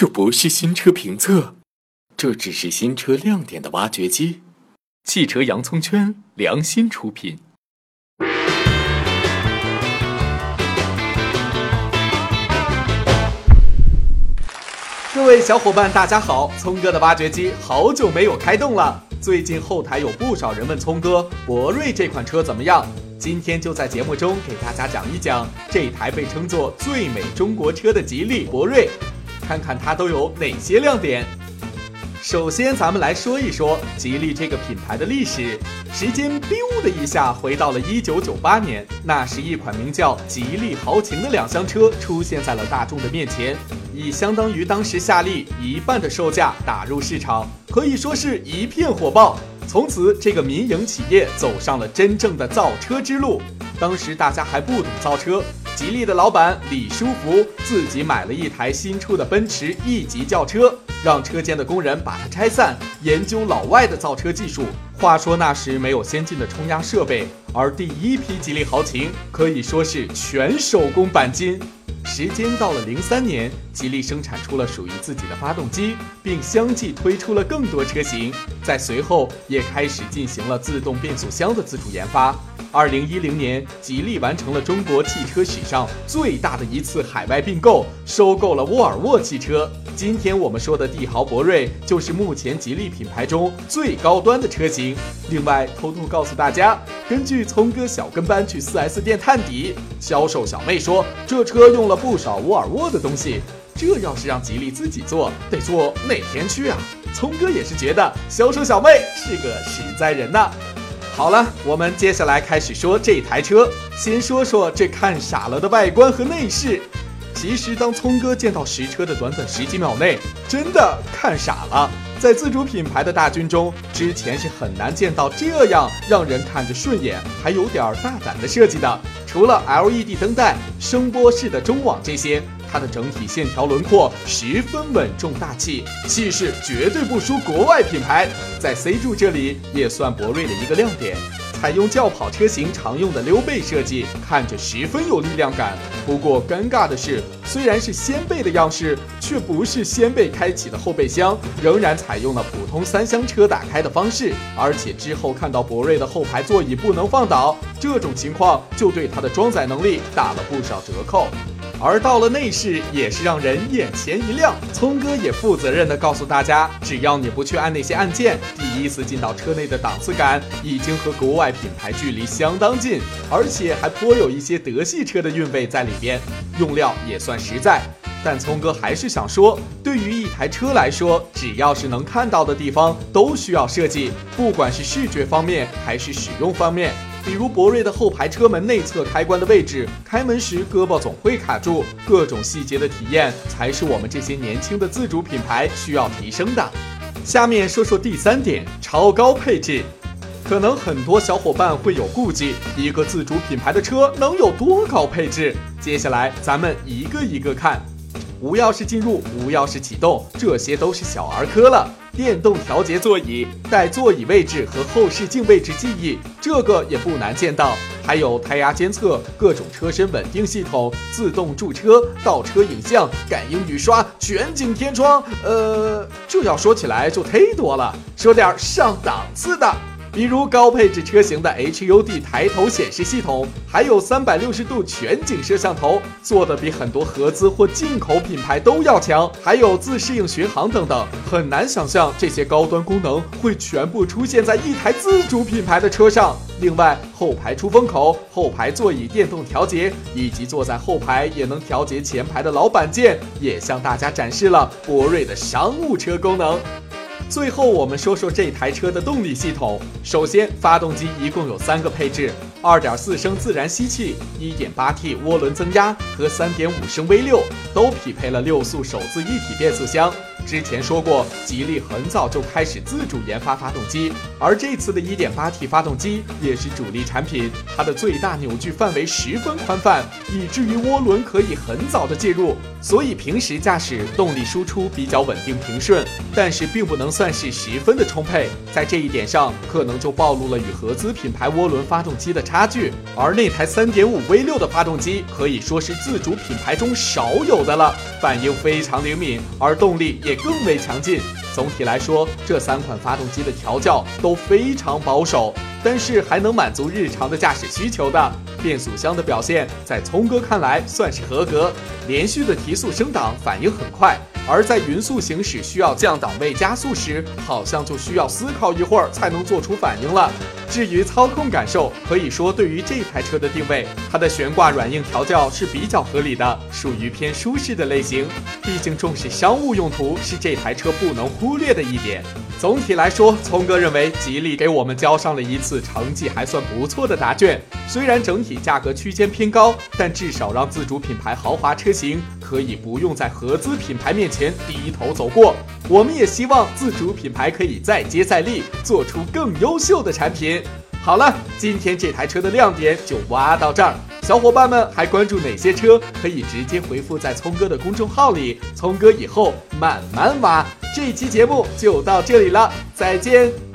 这不是新车评测，这只是新车亮点的挖掘机。汽车洋葱圈良心出品。各位小伙伴，大家好！聪哥的挖掘机好久没有开动了。最近后台有不少人问聪哥，博瑞这款车怎么样？今天就在节目中给大家讲一讲这台被称作最美中国车的吉利博瑞。看看它都有哪些亮点。首先，咱们来说一说吉利这个品牌的历史。时间 biu 的一下回到了一九九八年，那时一款名叫吉利豪情的两厢车出现在了大众的面前，以相当于当时夏利一半的售价打入市场，可以说是一片火爆。从此，这个民营企业走上了真正的造车之路。当时大家还不懂造车。吉利的老板李书福自己买了一台新出的奔驰 E 级轿车，让车间的工人把它拆散，研究老外的造车技术。话说那时没有先进的冲压设备，而第一批吉利豪情可以说是全手工钣金。时间到了零三年，吉利生产出了属于自己的发动机，并相继推出了更多车型。在随后也开始进行了自动变速箱的自主研发。二零一零年，吉利完成了中国汽车史上最大的一次海外并购，收购了沃尔沃汽车。今天我们说的帝豪博瑞，就是目前吉利品牌中最高端的车型。另外，偷偷告诉大家，根据聪哥小跟班去 4S 店探底，销售小妹说这车用了不少沃尔沃的东西。这要是让吉利自己做，得做哪天去啊？聪哥也是觉得销售小妹是个实在人呐。好了，我们接下来开始说这台车。先说说这看傻了的外观和内饰。其实，当聪哥见到实车的短短十几秒内，真的看傻了。在自主品牌的大军中，之前是很难见到这样让人看着顺眼，还有点大胆的设计的。除了 LED 灯带、声波式的中网这些，它的整体线条轮廓十分稳重大气，气势绝对不输国外品牌。在 C 柱这里也算博瑞的一个亮点，采用轿跑车型常用的溜背设计，看着十分有力量感。不过尴尬的是，虽然是掀背的样式，却不是掀背开启的后备箱，仍然采用了普通三厢车打开的方式。而且之后看到博瑞的后排座椅不能放倒，这种情况就对它的装载能力打了不少折扣。而到了内饰，也是让人眼前一亮。聪哥也负责任地告诉大家，只要你不去按那些按键，第一次进到车内的档次感已经和国外品牌距离相当近，而且还颇有一些德系车的韵味在里边，用料也算实在。但聪哥还是想说，对于一台车来说，只要是能看到的地方，都需要设计，不管是视觉方面还是使用方面。比如博瑞的后排车门内侧开关的位置，开门时胳膊总会卡住，各种细节的体验才是我们这些年轻的自主品牌需要提升的。下面说说第三点，超高配置。可能很多小伙伴会有顾忌，一个自主品牌的车能有多高配置？接下来咱们一个一个看。无钥匙进入，无钥匙启动，这些都是小儿科了。电动调节座椅，带座椅位置和后视镜位置记忆，这个也不难见到。还有胎压监测、各种车身稳定系统、自动驻车、倒车影像、感应雨刷、全景天窗，呃，这要说起来就忒多了。说点上档次的。比如高配置车型的 HUD 抬头显示系统，还有三百六十度全景摄像头，做的比很多合资或进口品牌都要强。还有自适应巡航等等，很难想象这些高端功能会全部出现在一台自主品牌的车上。另外，后排出风口、后排座椅电动调节，以及坐在后排也能调节前排的老板键，也向大家展示了博瑞的商务车功能。最后，我们说说这台车的动力系统。首先，发动机一共有三个配置：二点四升自然吸气、一点八 T 涡轮增压和三点五升 V 六，都匹配了六速手自一体变速箱。之前说过，吉利很早就开始自主研发发动机，而这次的一点八 T 发动机也是主力产品。它的最大扭矩范围十分宽泛，以至于涡轮可以很早的介入。所以平时驾驶动力输出比较稳定平顺，但是并不能算是十分的充沛。在这一点上，可能就暴露了与合资品牌涡轮发动机的差距。而那台3.5 V6 的发动机可以说是自主品牌中少有的了，反应非常灵敏，而动力也更为强劲。总体来说，这三款发动机的调教都非常保守，但是还能满足日常的驾驶需求的。变速箱的表现，在聪哥看来算是合格，连续的提速升档反应很快，而在匀速行驶需要降档位加速时，好像就需要思考一会儿才能做出反应了。至于操控感受，可以说对于这台车的定位，它的悬挂软硬调教是比较合理的，属于偏舒适的类型。毕竟重视商务用途是这台车不能忽略的一点。总体来说，聪哥认为吉利给我们交上了一次成绩还算不错的答卷。虽然整体价格区间偏高，但至少让自主品牌豪华车型可以不用在合资品牌面前低头走过。我们也希望自主品牌可以再接再厉，做出更优秀的产品。好了，今天这台车的亮点就挖到这儿。小伙伴们还关注哪些车？可以直接回复在聪哥的公众号里，聪哥以后慢慢挖。这期节目就到这里了，再见。